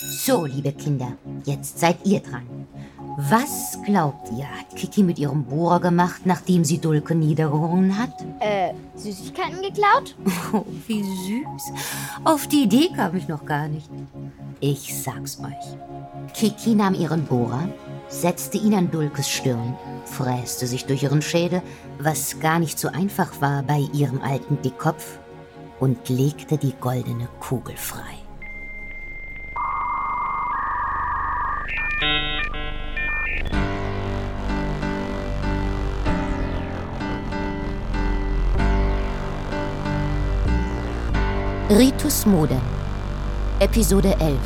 So, liebe Kinder, jetzt seid ihr dran. Was glaubt ihr, hat Kiki mit ihrem Bohrer gemacht, nachdem sie Dulke niedergerungen hat? Äh, Süßigkeiten geklaut? Oh, wie süß. Auf die Idee kam ich noch gar nicht. Ich sag's euch. Kiki nahm ihren Bohrer, setzte ihn an Dulkes Stirn, fräste sich durch ihren Schädel, was gar nicht so einfach war bei ihrem alten Dickkopf, und legte die goldene Kugel frei. Ritus Mode Episode 11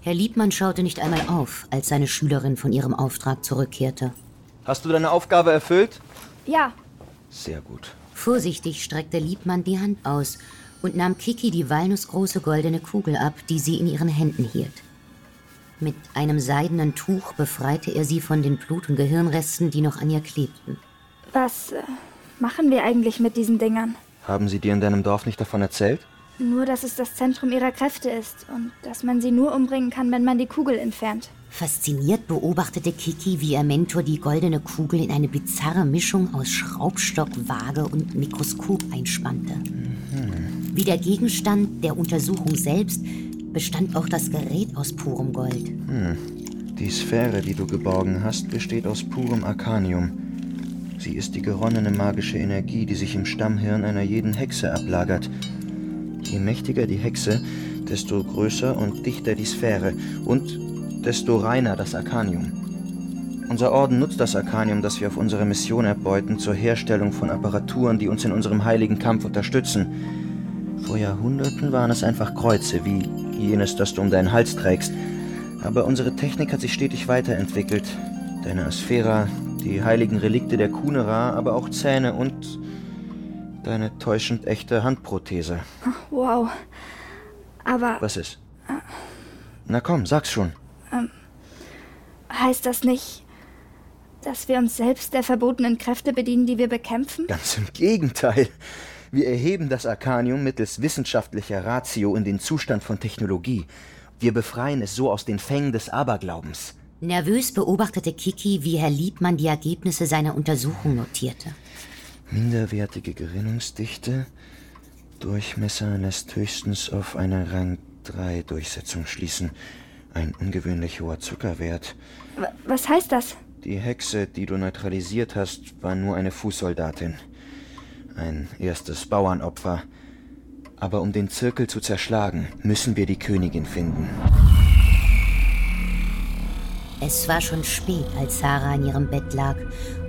Herr Liebmann schaute nicht einmal auf, als seine Schülerin von ihrem Auftrag zurückkehrte. Hast du deine Aufgabe erfüllt? Ja. Sehr gut. Vorsichtig streckte Liebmann die Hand aus und nahm Kiki die walnussgroße goldene Kugel ab, die sie in ihren Händen hielt. Mit einem seidenen Tuch befreite er sie von den Blut- und Gehirnresten, die noch an ihr klebten. Was äh, machen wir eigentlich mit diesen Dingern? Haben sie dir in deinem Dorf nicht davon erzählt? Nur, dass es das Zentrum ihrer Kräfte ist und dass man sie nur umbringen kann, wenn man die Kugel entfernt. Fasziniert beobachtete Kiki, wie ihr Mentor die goldene Kugel in eine bizarre Mischung aus Schraubstock, Waage und Mikroskop einspannte. Wie der Gegenstand der Untersuchung selbst bestand auch das Gerät aus purem Gold. Die Sphäre, die du geborgen hast, besteht aus purem Arcanium. Sie ist die geronnene magische Energie, die sich im Stammhirn einer jeden Hexe ablagert. Je mächtiger die Hexe, desto größer und dichter die Sphäre und desto reiner das Arcanium. Unser Orden nutzt das Arcanium, das wir auf unserer Mission erbeuten, zur Herstellung von Apparaturen, die uns in unserem heiligen Kampf unterstützen. Vor Jahrhunderten waren es einfach Kreuze, wie jenes, das du um deinen Hals trägst. Aber unsere Technik hat sich stetig weiterentwickelt. Deine Asphera, die heiligen Relikte der Kunera, aber auch Zähne und deine täuschend echte Handprothese. Wow. Aber Was ist? Na komm, sag's schon. heißt das nicht, dass wir uns selbst der verbotenen Kräfte bedienen, die wir bekämpfen? Ganz im Gegenteil. Wir erheben das Arcanium mittels wissenschaftlicher Ratio in den Zustand von Technologie. Wir befreien es so aus den Fängen des Aberglaubens. Nervös beobachtete Kiki, wie Herr Liebmann die Ergebnisse seiner Untersuchung notierte. Minderwertige Gerinnungsdichte. Durchmesser lässt höchstens auf eine Rang 3 Durchsetzung schließen. Ein ungewöhnlich hoher Zuckerwert. W was heißt das? Die Hexe, die du neutralisiert hast, war nur eine Fußsoldatin. Ein erstes Bauernopfer. Aber um den Zirkel zu zerschlagen, müssen wir die Königin finden. Es war schon spät, als Sarah in ihrem Bett lag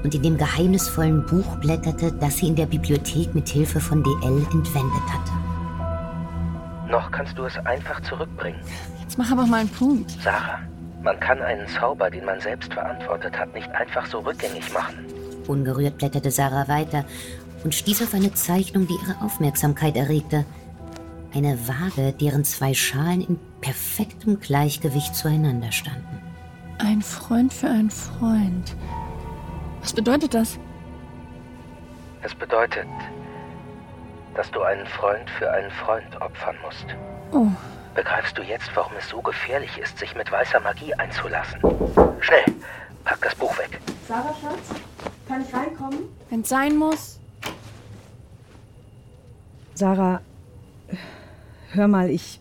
und in dem geheimnisvollen Buch blätterte, das sie in der Bibliothek mit Hilfe von DL entwendet hatte. Noch kannst du es einfach zurückbringen. Jetzt mach aber mal einen Punkt. Sarah, man kann einen Zauber, den man selbst verantwortet hat, nicht einfach so rückgängig machen. Ungerührt blätterte Sarah weiter und stieß auf eine Zeichnung, die ihre Aufmerksamkeit erregte. Eine Waage, deren zwei Schalen in perfektem Gleichgewicht zueinander standen. Ein Freund für einen Freund. Was bedeutet das? Es bedeutet, dass du einen Freund für einen Freund opfern musst. Oh, Begreifst du jetzt, warum es so gefährlich ist, sich mit weißer Magie einzulassen? Schnell, pack das Buch weg. Sarah, Schatz, kann ich reinkommen? wenn's sein muss. Sarah, hör mal, ich.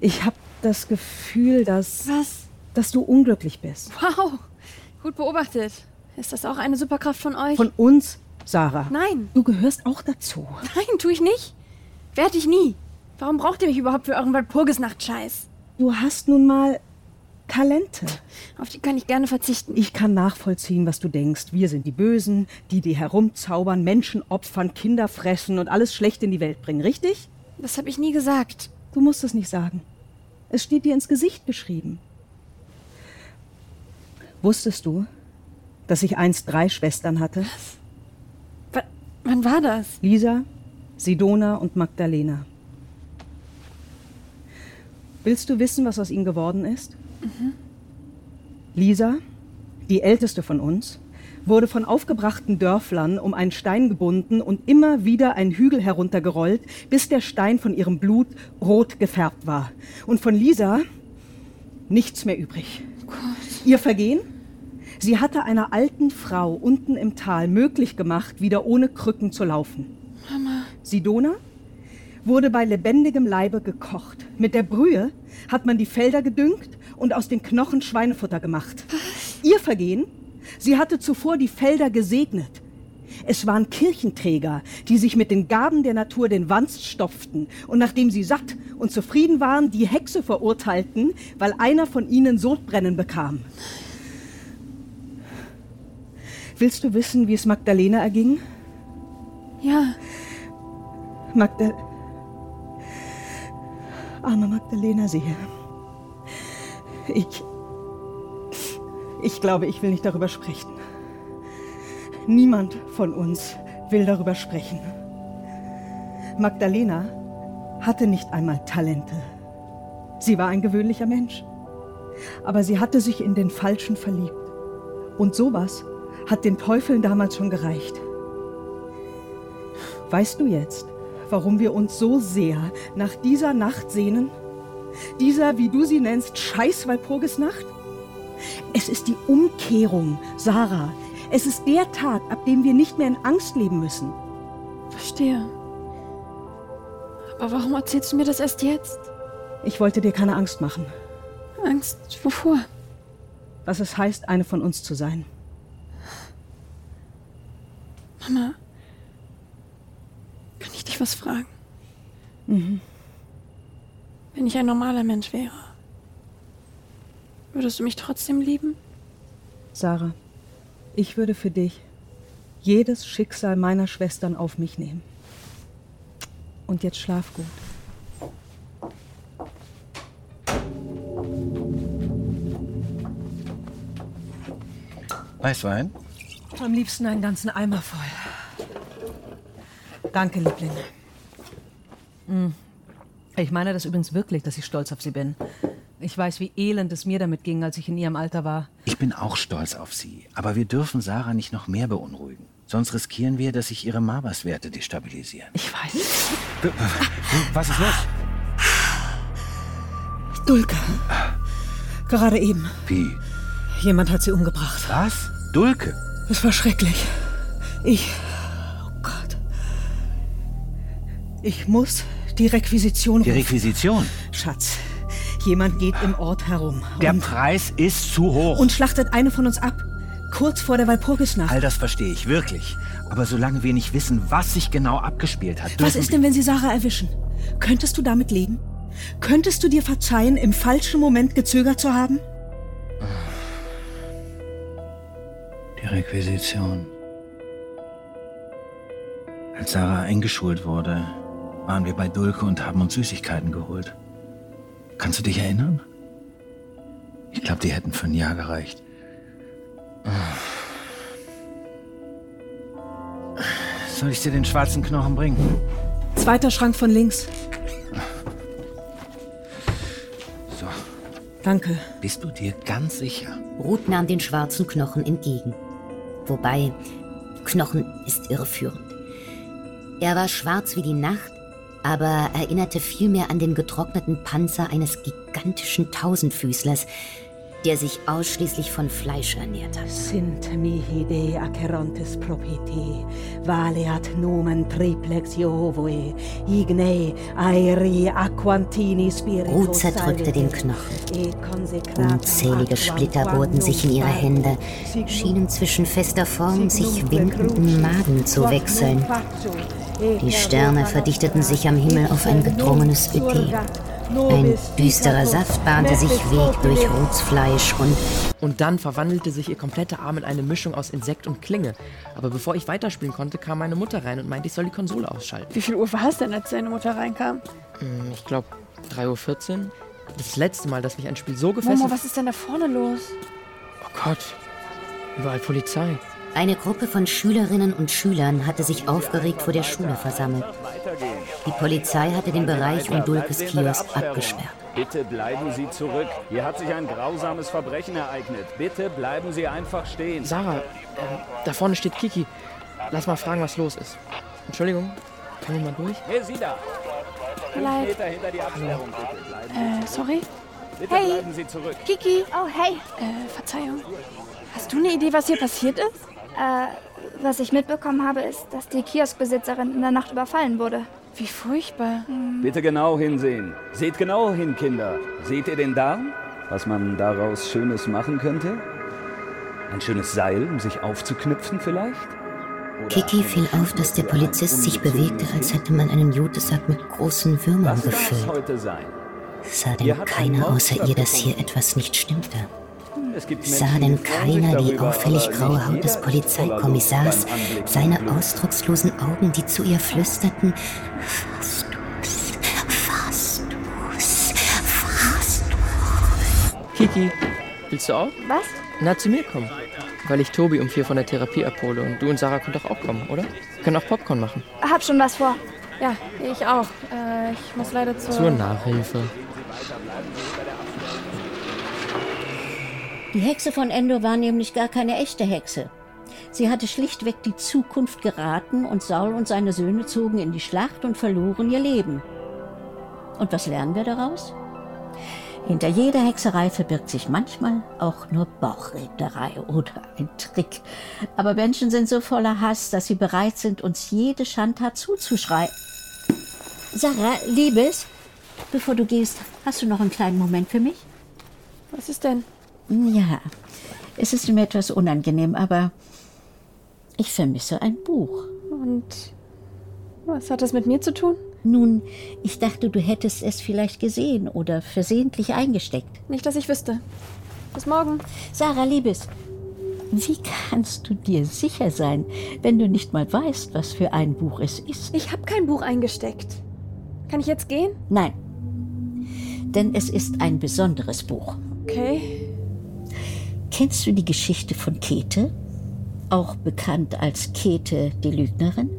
Ich hab das Gefühl, dass. Was? Dass du unglücklich bist. Wow, gut beobachtet. Ist das auch eine Superkraft von euch? Von uns, Sarah. Nein, Du gehörst auch dazu. nein, tu ich nicht. Werd ich nie. Warum braucht ihr mich überhaupt für euren Walpurgisnacht-Scheiß? Du hast nun mal Talente. Auf die kann ich gerne verzichten. Ich kann nachvollziehen, was du denkst. Wir sind die Bösen, die die herumzaubern, Menschen opfern, Kinder fressen und alles schlecht in die Welt bringen, richtig? Das habe ich nie gesagt. Du musst es nicht sagen. Es steht dir ins Gesicht geschrieben. Wusstest du, dass ich einst drei Schwestern hatte? W wann war das? Lisa, Sidona und Magdalena. Willst du wissen, was aus ihnen geworden ist? Lisa, die älteste von uns, wurde von aufgebrachten Dörflern um einen Stein gebunden und immer wieder ein Hügel heruntergerollt, bis der Stein von ihrem Blut rot gefärbt war. Und von Lisa nichts mehr übrig. Ihr Vergehen? Sie hatte einer alten Frau unten im Tal möglich gemacht, wieder ohne Krücken zu laufen. Mama. Sidona wurde bei lebendigem Leibe gekocht. Mit der Brühe hat man die Felder gedüngt und aus den Knochen Schweinefutter gemacht. Ihr Vergehen? Sie hatte zuvor die Felder gesegnet. Es waren Kirchenträger, die sich mit den Gaben der Natur den Wanst stopften und nachdem sie satt und zufrieden waren, die Hexe verurteilten, weil einer von ihnen Sodbrennen bekam. Willst du wissen, wie es Magdalena erging? Ja, Magda. Arme Magdalena sehe. Ich. Ich glaube, ich will nicht darüber sprechen. Niemand von uns will darüber sprechen. Magdalena hatte nicht einmal Talente. Sie war ein gewöhnlicher Mensch. Aber sie hatte sich in den Falschen verliebt. Und sowas hat den Teufeln damals schon gereicht. Weißt du jetzt, warum wir uns so sehr nach dieser Nacht sehnen? Dieser, wie du sie nennst, scheiß Walpurgisnacht? Es ist die Umkehrung, Sarah. Es ist der Tag, ab dem wir nicht mehr in Angst leben müssen. verstehe. Aber warum erzählst du mir das erst jetzt? Ich wollte dir keine Angst machen, Angst, wovor? was es heißt, eine von uns zu sein. Mama, kann ich dich was fragen? Mhm. Wenn ich ein normaler Mensch wäre, würdest du mich trotzdem lieben? Sarah, ich würde für dich jedes Schicksal meiner Schwestern auf mich nehmen. Und jetzt schlaf gut. Weißwein? Am liebsten einen ganzen Eimer voll. Danke, Liebling. Hm. Ich meine das übrigens wirklich, dass ich stolz auf Sie bin. Ich weiß, wie elend es mir damit ging, als ich in Ihrem Alter war. Ich bin auch stolz auf Sie. Aber wir dürfen Sarah nicht noch mehr beunruhigen. Sonst riskieren wir, dass sich ihre Mabas-Werte destabilisieren. Ich weiß. Was ist los? Dulke. Gerade eben. Wie? Jemand hat sie umgebracht. Was? Dulke? Es war schrecklich. Ich. Oh Gott. Ich muss die Requisition Die rufen. Requisition? Schatz, jemand geht im Ort herum. Der Preis ist zu hoch. und schlachtet eine von uns ab. Kurz vor der Walpurgisnacht. All das verstehe ich wirklich. Aber solange wir nicht wissen, was sich genau abgespielt hat, Was ist denn, wenn sie Sarah erwischen? Könntest du damit leben? Könntest du dir verzeihen, im falschen Moment gezögert zu haben? Die Requisition. Als Sarah eingeschult wurde, waren wir bei Dulke und haben uns Süßigkeiten geholt. Kannst du dich erinnern? Ich glaube, die hätten für ein Jahr gereicht. Soll ich dir den schwarzen Knochen bringen? Zweiter Schrank von links. So, Danke. bist du dir ganz sicher? Ruth nahm den schwarzen Knochen entgegen. Wobei, Knochen ist irreführend. Er war schwarz wie die Nacht, aber erinnerte vielmehr an den getrockneten Panzer eines gigantischen Tausendfüßlers, der sich ausschließlich von Fleisch ernährt hat. Sint mihi de acherontes propiti, valeat nomen triplex Jehovoe, igne aeri aquantini spiritus Ruth zerdrückte den Knochen. Unzählige Splitter bohrten sich in ihre Hände, schienen zwischen fester Form sich winkenden Maden zu wechseln. Die Sterne verdichteten sich am Himmel auf ein gedrungenes Ödem. Ein düsterer Saft bahnte sich Weg durch Ruths Fleisch und Und dann verwandelte sich ihr kompletter Arm in eine Mischung aus Insekt und Klinge. Aber bevor ich weiterspielen konnte, kam meine Mutter rein und meinte, ich soll die Konsole ausschalten. Wie viel Uhr war es denn, als deine Mutter reinkam? Hm, Ich glaube 3.14 Uhr. Das letzte Mal, dass mich ein Spiel so gefesselt... Momo, was ist denn da vorne los? Oh Gott. Überall Polizei. Eine Gruppe von Schülerinnen und Schülern hatte sich aufgeregt vor der Schule versammelt. Die Polizei hatte den Bereich um Dulkes Kiosk abgesperrt. Bitte bleiben Sie zurück. Hier hat sich ein grausames Verbrechen ereignet. Bitte bleiben Sie einfach stehen. Sarah, äh, da vorne steht Kiki. Lass mal fragen, was los ist. Entschuldigung, kann ich mal durch? Hey, Sie da! Bitte. Bleiben Äh, sorry? Bitte Hey. bleiben Sie zurück. Kiki? Oh, hey. Äh, Verzeihung. Hast du eine Idee, was hier passiert ist? Äh, was ich mitbekommen habe, ist, dass die Kioskbesitzerin in der Nacht überfallen wurde. Wie furchtbar. Bitte genau hinsehen. Seht genau hin, Kinder. Seht ihr den Darm? Was man daraus Schönes machen könnte? Ein schönes Seil, um sich aufzuknüpfen vielleicht? Oder Kiki fiel auf, dass der Polizist sich bewegte, als hätte man einen Jutesack mit großen Würmern gefüllt. Sah denn keiner außer ihr, dass hier etwas nicht stimmte? Sah denn keiner die auffällig graue Haut des Polizeikommissars, seine ausdruckslosen Augen, die zu ihr flüsterten, fass du's, fass du's, fass du's. Kiki, willst du auch? Was? Na, zu mir kommen. Weil ich Tobi um vier von der Therapie abhole und du und Sarah könnt doch auch kommen, oder? Wir können auch Popcorn machen. Hab schon was vor. Ja, ich auch. Äh, ich muss leider zur... Zur Nachhilfe. Die Hexe von Endor war nämlich gar keine echte Hexe. Sie hatte schlichtweg die Zukunft geraten und Saul und seine Söhne zogen in die Schlacht und verloren ihr Leben. Und was lernen wir daraus? Hinter jeder Hexerei verbirgt sich manchmal auch nur Bauchrednerei oder ein Trick. Aber Menschen sind so voller Hass, dass sie bereit sind, uns jede Schandtat zuzuschreien. Sarah, Liebes, bevor du gehst, hast du noch einen kleinen Moment für mich? Was ist denn? Ja, es ist mir etwas unangenehm, aber ich vermisse ein Buch. Und was hat das mit mir zu tun? Nun, ich dachte, du hättest es vielleicht gesehen oder versehentlich eingesteckt. Nicht, dass ich wüsste. Bis morgen. Sarah, Liebes, wie kannst du dir sicher sein, wenn du nicht mal weißt, was für ein Buch es ist? Ich habe kein Buch eingesteckt. Kann ich jetzt gehen? Nein, denn es ist ein besonderes Buch. Okay. Kennst du die Geschichte von Käthe? Auch bekannt als Käthe die Lügnerin?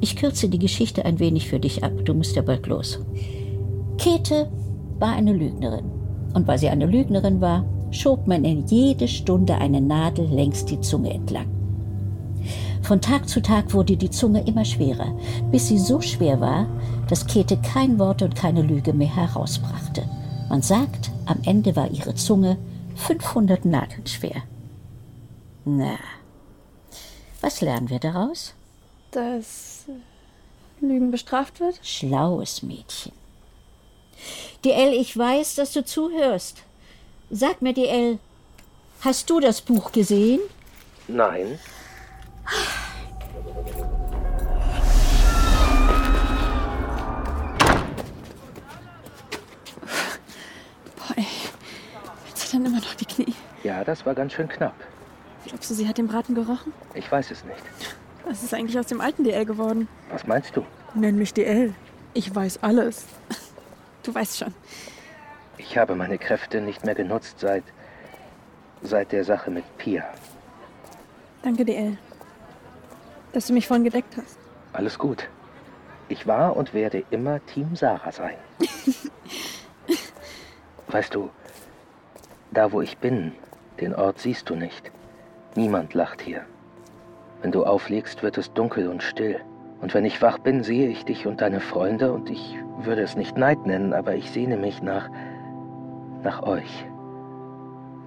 Ich kürze die Geschichte ein wenig für dich ab, du musst ja bald los. Käthe war eine Lügnerin. Und weil sie eine Lügnerin war, schob man in jede Stunde eine Nadel längs die Zunge entlang. Von Tag zu Tag wurde die Zunge immer schwerer, bis sie so schwer war, dass Käthe kein Wort und keine Lüge mehr herausbrachte. Man sagt, am Ende war ihre Zunge 500 Nadeln schwer. Na, was lernen wir daraus? Dass äh, Lügen bestraft wird? Schlaues Mädchen. DL, ich weiß, dass du zuhörst. Sag mir, DL, hast du das Buch gesehen? Nein. Dann immer noch die Knie. Ja, das war ganz schön knapp. Glaubst du, sie hat den Braten gerochen? Ich weiß es nicht. Was ist eigentlich aus dem alten DL geworden? Was meinst du? Nenn mich DL. Ich weiß alles. Du weißt schon. Ich habe meine Kräfte nicht mehr genutzt seit. seit der Sache mit Pia. Danke, DL. Dass du mich vorhin gedeckt hast. Alles gut. Ich war und werde immer Team Sarah sein. weißt du, da wo ich bin, den Ort siehst du nicht. Niemand lacht hier. Wenn du auflegst, wird es dunkel und still. Und wenn ich wach bin, sehe ich dich und deine Freunde und ich würde es nicht Neid nennen, aber ich sehne mich nach. nach euch.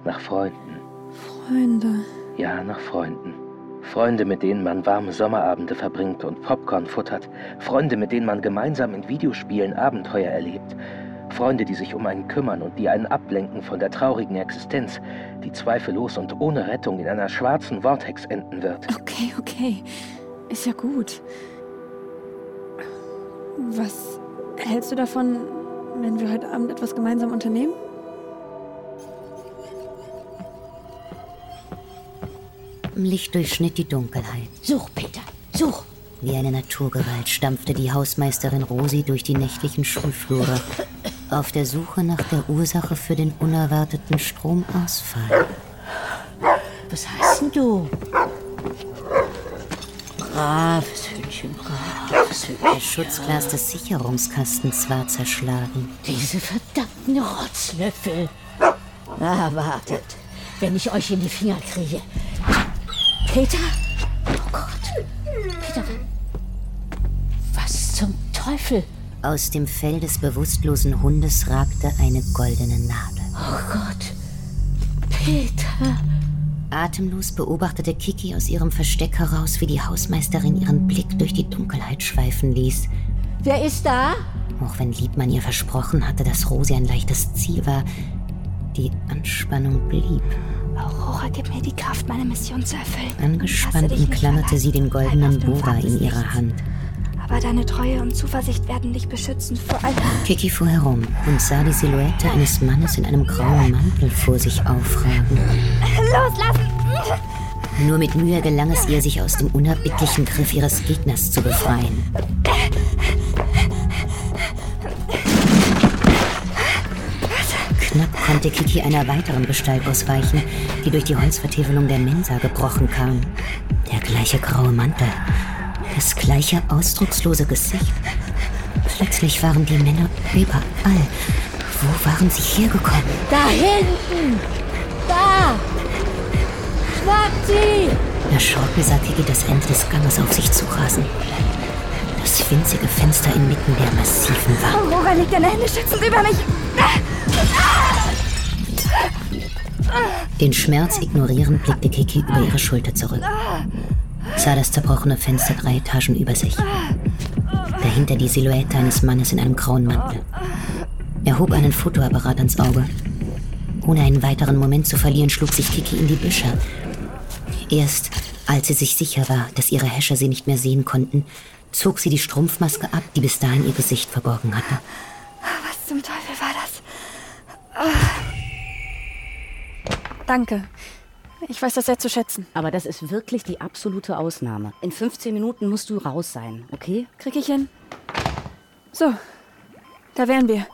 Nach Freunden. Freunde. Ja, nach Freunden. Freunde, mit denen man warme Sommerabende verbringt und Popcorn futtert. Freunde, mit denen man gemeinsam in Videospielen Abenteuer erlebt. Freunde, die sich um einen kümmern und die einen ablenken von der traurigen Existenz, die zweifellos und ohne Rettung in einer schwarzen Vortex enden wird. Okay, okay. Ist ja gut. Was hältst du davon, wenn wir heute Abend etwas gemeinsam unternehmen? Licht durchschnitt die Dunkelheit. Such, Peter, such! Wie eine Naturgewalt stampfte die Hausmeisterin Rosi durch die nächtlichen Schulflure, auf der Suche nach der Ursache für den unerwarteten Stromausfall. Was heißt denn du? Braves Hündchen, braves Hündchen. Das Schutzglas des Sicherungskastens war zerschlagen. Diese verdammten Rotzlöffel. Na, wartet, wenn ich euch in die Finger kriege. Peter? Aus dem Fell des bewusstlosen Hundes ragte eine goldene Nadel. Oh Gott. Peter. Atemlos beobachtete Kiki aus ihrem Versteck heraus, wie die Hausmeisterin ihren Blick durch die Dunkelheit schweifen ließ. Wer ist da? Auch wenn Liebmann ihr versprochen hatte, dass Rosi ein leichtes Ziel war, die Anspannung blieb. Aurora, gib mir die Kraft, meine Mission zu erfüllen. Angespannt umklammerte sie den goldenen Bohrer in ihrer Hand. Aber deine Treue und Zuversicht werden dich beschützen vor allem. Kiki fuhr herum und sah die Silhouette eines Mannes in einem grauen Mantel vor sich aufragen. Loslassen! Nur mit Mühe gelang es ihr, sich aus dem unerbittlichen Griff ihres Gegners zu befreien. Knapp konnte Kiki einer weiteren Gestalt ausweichen, die durch die Holzvertäfelung der Mensa gebrochen kam. Der gleiche graue Mantel, das gleiche ausdruckslose Gesicht. Plötzlich waren die Männer überall. Wo waren sie hergekommen? Da hinten! Da! Schnappt sie! Erschrocken sah Kiki das Ende des Ganges auf sich zurasen. Das winzige Fenster inmitten der massiven Wand. Aurora, leg deine Hände schützend über mich! Den Schmerz ignorierend blickte Kiki über ihre Schulter zurück. Sah das zerbrochene Fenster drei Etagen über sich. Dahinter die Silhouette eines Mannes in einem grauen Mantel. Er hob einen Fotoapparat ans Auge. Ohne einen weiteren Moment zu verlieren, schlug sich Kiki in die Büsche. Erst als sie sich sicher war, dass ihre Häscher sie nicht mehr sehen konnten, zog sie die Strumpfmaske ab, die bis dahin ihr Gesicht verborgen hatte. Was zum Teufel war das? Danke. Ich weiß das sehr zu schätzen. Aber das ist wirklich die absolute Ausnahme. In 15 Minuten musst du raus sein, okay? Krieg ich hin? So, da wären wir.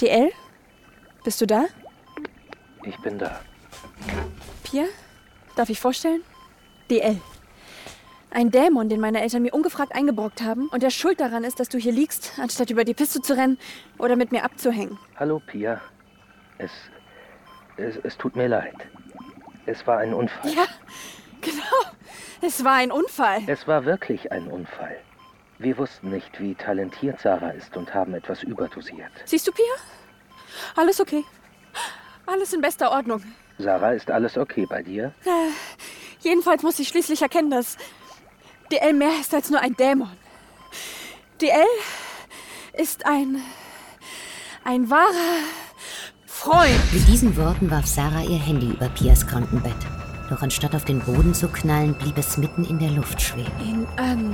DL? Bist du da? Ich bin da. Pia? Darf ich vorstellen? DL. Ein Dämon, den meine Eltern mir ungefragt eingebrockt haben und der schuld daran ist, dass du hier liegst, anstatt über die Piste zu rennen oder mit mir abzuhängen. Hallo, Pia. Es, es. Es tut mir leid. Es war ein Unfall. Ja, genau. Es war ein Unfall. Es war wirklich ein Unfall. Wir wussten nicht, wie talentiert Sarah ist und haben etwas überdosiert. Siehst du, Pia? Alles okay. Alles in bester Ordnung. Sarah, ist alles okay bei dir? Äh, jedenfalls muss ich schließlich erkennen, dass DL mehr ist als nur ein Dämon. DL ist ein. ein wahrer Freund. Mit diesen Worten warf Sarah ihr Handy über Pias Krankenbett. Doch anstatt auf den Boden zu knallen, blieb es mitten in der Luft schweben. In an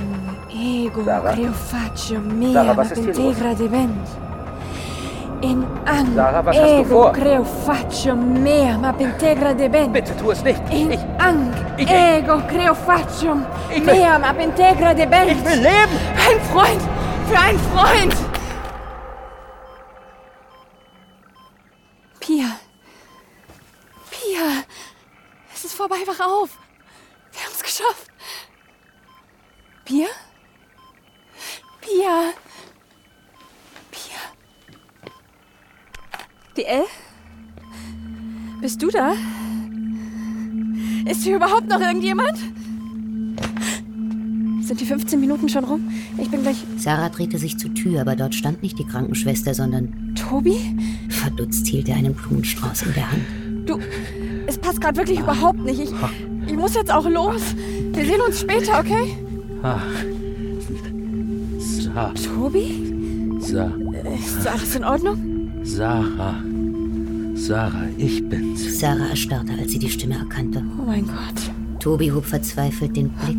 ego Sarah? creo faccio mea Sarah, was ist integra debent. In an Sarah, was hast du ego vor? creo faccio mea ma integra debent. Bitte tu es nicht. In Ich, ang ich- ego creo faccio mea ma integra debent. ich will leben! Ein Freund für einen Freund. Pia. Pia. Vorbei, wach auf. Wir haben es geschafft. Pia? Pia. Pia. DL? Bist du da? Ist hier überhaupt noch irgendjemand? Sind die 15 Minuten schon rum? Ich bin gleich. Sarah drehte sich zur Tür, aber dort stand nicht die Krankenschwester, sondern Tobi? verdutzt hielt er einen Blumenstrauß in der Hand. Du, es passt gerade wirklich überhaupt nicht. Ich, ich muss jetzt auch los. Wir sehen uns später, okay? Sa Tobi? Sa Ist alles in Ordnung? Sarah. Sarah, ich bin's. Sarah erstarrte, als sie die Stimme erkannte. Oh mein Gott. Tobi hob verzweifelt den Blick.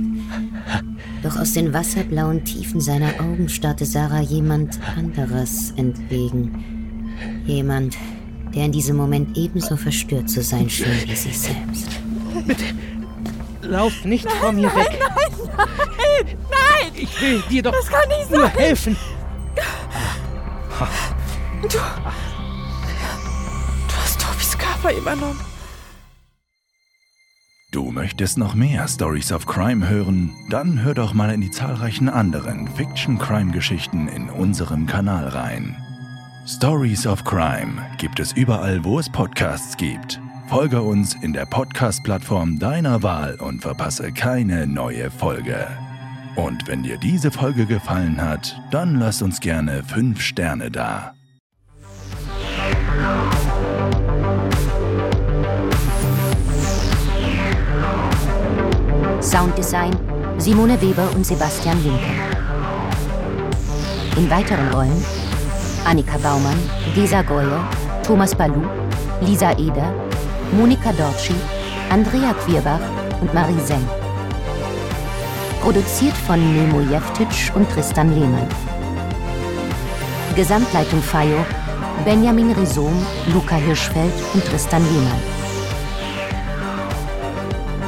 Doch aus den wasserblauen Tiefen seiner Augen starrte Sarah jemand anderes entgegen. Jemand, der in diesem Moment ebenso verstört zu sein schien wie sie selbst. Lauf nicht von mir weg. Nein, nein, nein! Ich will dir doch Das kann nicht nur sein! helfen. Du. Du hast Tobis Körper übernommen. Du möchtest noch mehr Stories of Crime hören? Dann hör doch mal in die zahlreichen anderen Fiction-Crime-Geschichten in unserem Kanal rein. Stories of Crime gibt es überall, wo es Podcasts gibt. Folge uns in der Podcast-Plattform deiner Wahl und verpasse keine neue Folge. Und wenn dir diese Folge gefallen hat, dann lass uns gerne 5 Sterne da. Sounddesign Simone Weber und Sebastian Linke. In weiteren Rollen Annika Baumann, Gesa Goye, Thomas Balou, Lisa Eder, Monika Dorci, Andrea Quierbach und Marie Seng. Produziert von Nemo Jeftic und Tristan Lehmann. Gesamtleitung FAIO Benjamin Rhizom, Luca Hirschfeld und Tristan Lehmann.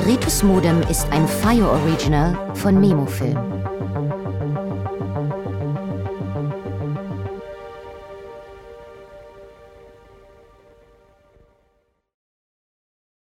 Ritus Modem ist ein FAIO Original von Memo Film.